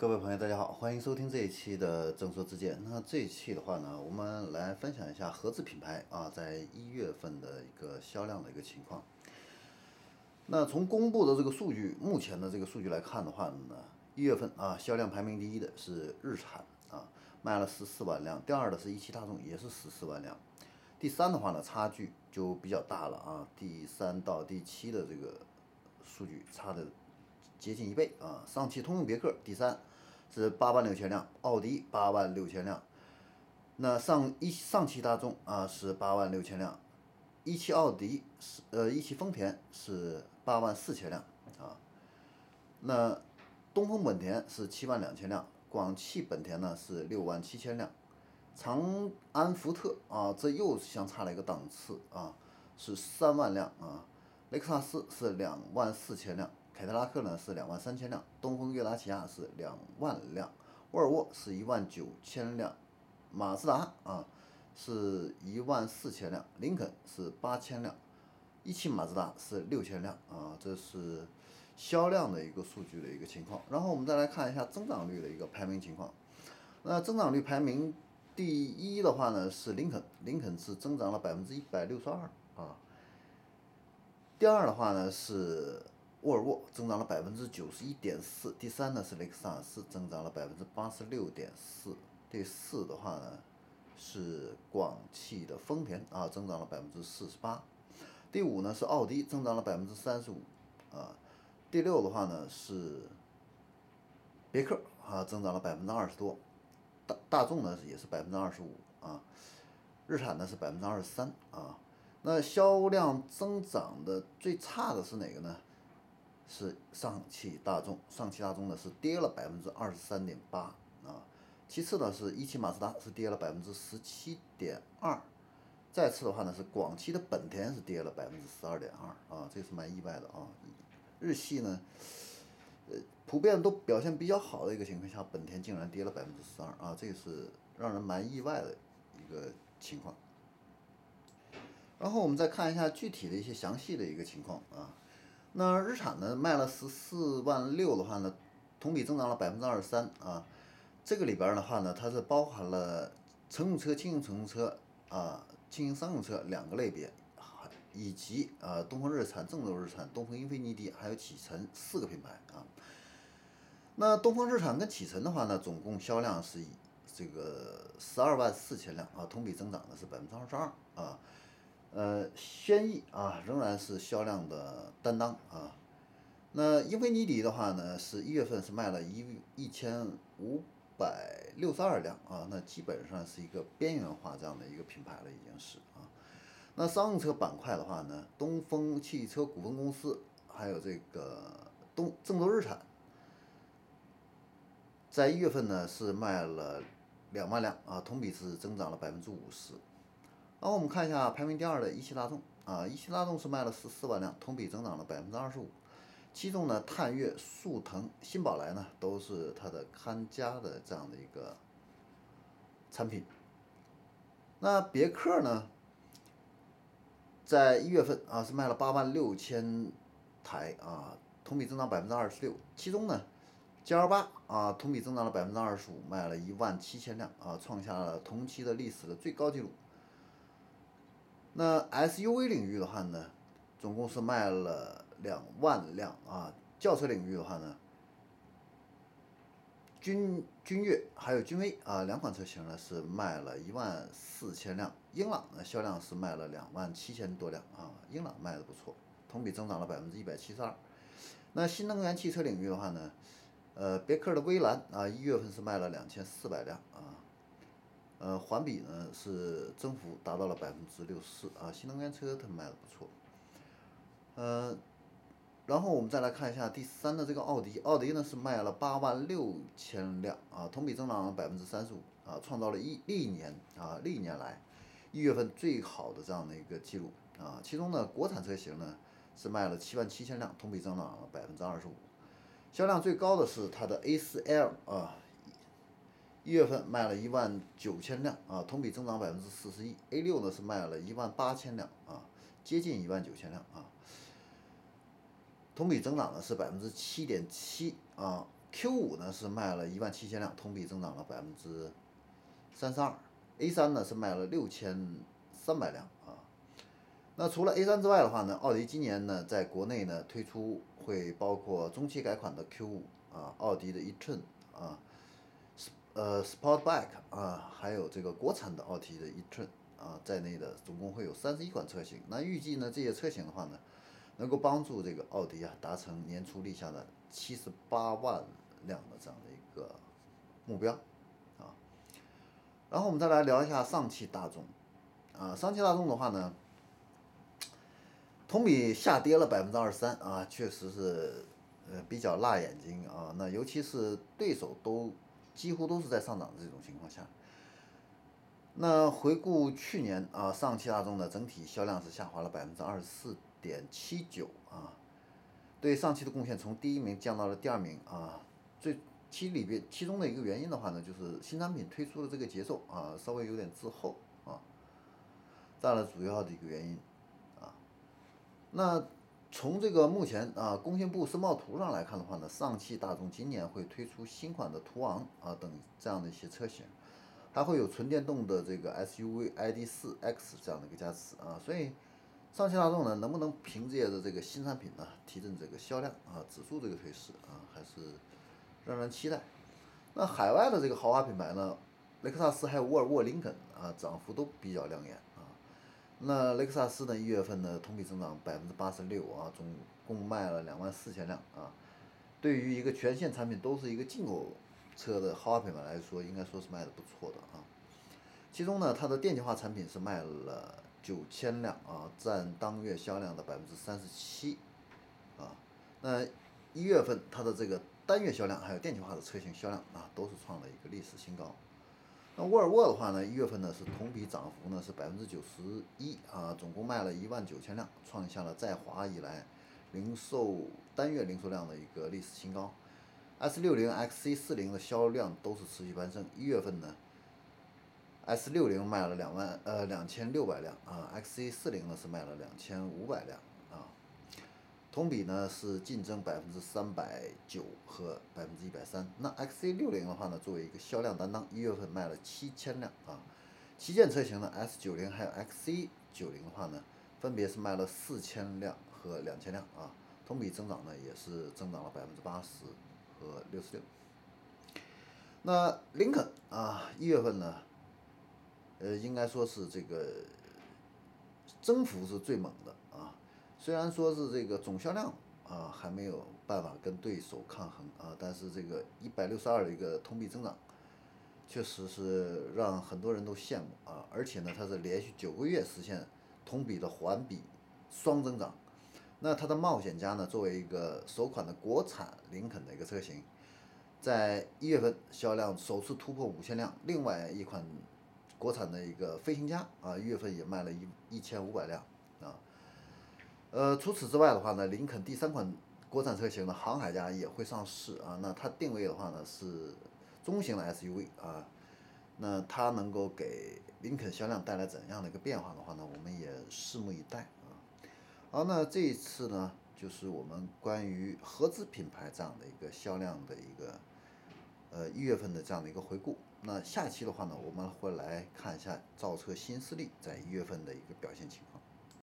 各位朋友，大家好，欢迎收听这一期的正说之见。那这一期的话呢，我们来分享一下合资品牌啊，在一月份的一个销量的一个情况。那从公布的这个数据，目前的这个数据来看的话呢，一月份啊，销量排名第一的是日产啊，卖了十四万辆；第二的是一汽大众，也是十四万辆；第三的话呢，差距就比较大了啊，第三到第七的这个数据差的接近一倍啊。上汽通用别克第三。是八万六千辆，奥迪八万六千辆，那上一上汽大众啊是八万六千辆，一汽奥迪是呃一汽丰田是八万四千辆啊，那东风本田是七万两千辆，广汽本田呢是六万七千辆，长安福特啊这又相差了一个档次啊是三万辆啊，雷克萨斯是两万四千辆。凯迪拉克呢是两万三千辆，东风悦达起亚是两万辆，沃尔沃是一万九千辆，马自达啊是一万四千辆，林肯是八千辆，一汽马自达是六千辆啊，这是销量的一个数据的一个情况。然后我们再来看一下增长率的一个排名情况。那增长率排名第一的话呢是林肯，林肯是增长了百分之一百六十二啊。第二的话呢是。沃尔沃增长了百分之九十一点四，第三呢是雷克萨斯增长了百分之八十六点四，第四的话呢是广汽的丰田啊增长了百分之四十八，第五呢是奥迪增长了百分之三十五啊，第六的话呢是别克啊增长了百分之二十多，大大众呢也是百分之二十五啊，日产呢是百分之二十三啊，那销量增长的最差的是哪个呢？是上汽大众，上汽大众呢是跌了百分之二十三点八啊，其次呢是一汽马自达是跌了百分之十七点二，再次的话呢是广汽的本田是跌了百分之十二点二啊，这是蛮意外的啊。日系呢，呃，普遍都表现比较好的一个情况下，本田竟然跌了百分之十二啊，这个是让人蛮意外的一个情况。然后我们再看一下具体的一些详细的一个情况啊。那日产呢卖了十四万六的话呢，同比增长了百分之二十三啊。这个里边的话呢，它是包含了乘用车、轻型乘用车啊、轻型商用车两个类别，以及啊东风日产、郑州日产、东风英菲尼迪还有启辰四个品牌啊。那东风日产跟启辰的话呢，总共销量是以这个十二万四千辆啊，同比增长的是百分之二十二啊。呃，轩逸啊，仍然是销量的担当啊。那英菲尼迪的话呢，是一月份是卖了一一千五百六十二辆啊，那基本上是一个边缘化这样的一个品牌了，已经是啊。那商用车板块的话呢，东风汽车股份公司还有这个东郑州日产，在一月份呢是卖了两万辆啊，同比是增长了百分之五十。然后我们看一下排名第二的一汽大众啊，一汽大众是卖了十四万辆，同比增长了百分之二十五。其中呢，探岳、速腾、新宝来呢都是它的看家的这样的一个产品。那别克呢，在一月份啊是卖了八万六千台啊，同比增长百分之二十六。其中呢，G L 八啊同比增长了百分之二十五，卖了一万七千辆啊，创下了同期的历史的最高纪录。那 SUV 领域的话呢，总共是卖了两万辆啊。轿车领域的话呢，君君越还有君威啊两款车型呢是卖了一万四千辆。英朗呢销量是卖了两万七千多辆啊，英朗卖的不错，同比增长了百分之一百七十二。那新能源汽车领域的话呢，呃，别克的威兰啊一月份是卖了两千四百辆啊。呃，环比呢是增幅达到了百分之六十四啊，新能源车它卖的不错。呃，然后我们再来看一下第三的这个奥迪，奥迪呢是卖了八万六千辆啊，同比增长百分之三十五啊，创造了一历年啊历年来一月份最好的这样的一个记录啊。其中呢，国产车型呢是卖了七万七千辆，同比增长了百分之二十五，销量最高的是它的 A4L 啊。一月份卖了一万九千辆啊，同比增长百分之四十一。A 六呢是卖了一万八千辆啊，接近一万九千辆啊，同比增长呢是百分之七点七啊。Q 五呢是卖了一万七千辆，同比增长了百分之三十二。A 三呢是卖了六千三百辆啊。那除了 A 三之外的话呢，奥迪今年呢在国内呢推出会包括中期改款的 Q 五啊，奥迪的 e-tron 啊，呃 Sportback 啊，还有这个国产的奥迪的 e-tron 啊在内的，总共会有三十一款车型。那预计呢这些车型的话呢，能够帮助这个奥迪啊达成年初立下的七十八万辆的这样的一个目标啊。然后我们再来聊一下上汽大众啊，上汽大众的话呢。同比下跌了百分之二十三啊，确实是，呃，比较辣眼睛啊。那尤其是对手都几乎都是在上涨的这种情况下，那回顾去年啊，上汽大众的整体销量是下滑了百分之二十四点七九啊，对上汽的贡献从第一名降到了第二名啊。最其里边其中的一个原因的话呢，就是新产品推出的这个节奏啊，稍微有点滞后啊，占了主要的一个原因啊。那从这个目前啊工信部申报图上来看的话呢，上汽大众今年会推出新款的途昂啊等这样的一些车型，还会有纯电动的这个 SUV ID.4 X 这样的一个加持啊，所以上汽大众呢能不能凭借着这个新产品呢提振这个销量啊指数这个推势啊还是让人期待。那海外的这个豪华品牌呢，雷克萨斯还有沃尔沃、林肯啊涨幅都比较亮眼。那雷克萨斯呢？一月份呢，同比增长百分之八十六啊，总共卖了两万四千辆啊。对于一个全线产品都是一个进口车的豪华品牌来说，应该说是卖的不错的啊。其中呢，它的电气化产品是卖了九千辆啊，占当月销量的百分之三十七啊。那一月份它的这个单月销量还有电气化的车型销量啊，都是创了一个历史新高。那沃尔沃的话呢，一月份呢是同比涨幅呢是百分之九十一啊，总共卖了一万九千辆，创下了在华以来零售单月零售量的一个历史新高。S 六零、XC 四零的销量都是持续攀升，一月份呢，S 六零卖了两万呃两千六百辆啊，XC 四零呢是卖了两千五百辆。同比呢是净增百分之三百九和百分之一百三。那 XC 六零的话呢，作为一个销量担当，一月份卖了七千辆啊。旗舰车型呢 S 九零还有 XC 九零的话呢，分别是卖了四千辆和两千辆啊。同比增长呢也是增长了百分之八十和六十六。那林肯啊，一月份呢，呃，应该说是这个增幅是最猛的。虽然说是这个总销量啊还没有办法跟对手抗衡啊，但是这个一百六十二的一个同比增长，确实是让很多人都羡慕啊。而且呢，它是连续九个月实现同比的环比双增长。那它的冒险家呢，作为一个首款的国产林肯的一个车型，在一月份销量首次突破五千辆。另外一款国产的一个飞行家啊，一月份也卖了一一千五百辆啊。呃，除此之外的话呢，林肯第三款国产车型的航海家也会上市啊。那它定位的话呢是中型的 SUV 啊。那它能够给林肯销量带来怎样的一个变化的话呢，我们也拭目以待啊。好，那这一次呢，就是我们关于合资品牌这样的一个销量的一个呃一月份的这样的一个回顾。那下期的话呢，我们会来看一下造车新势力在一月份的一个表现情况。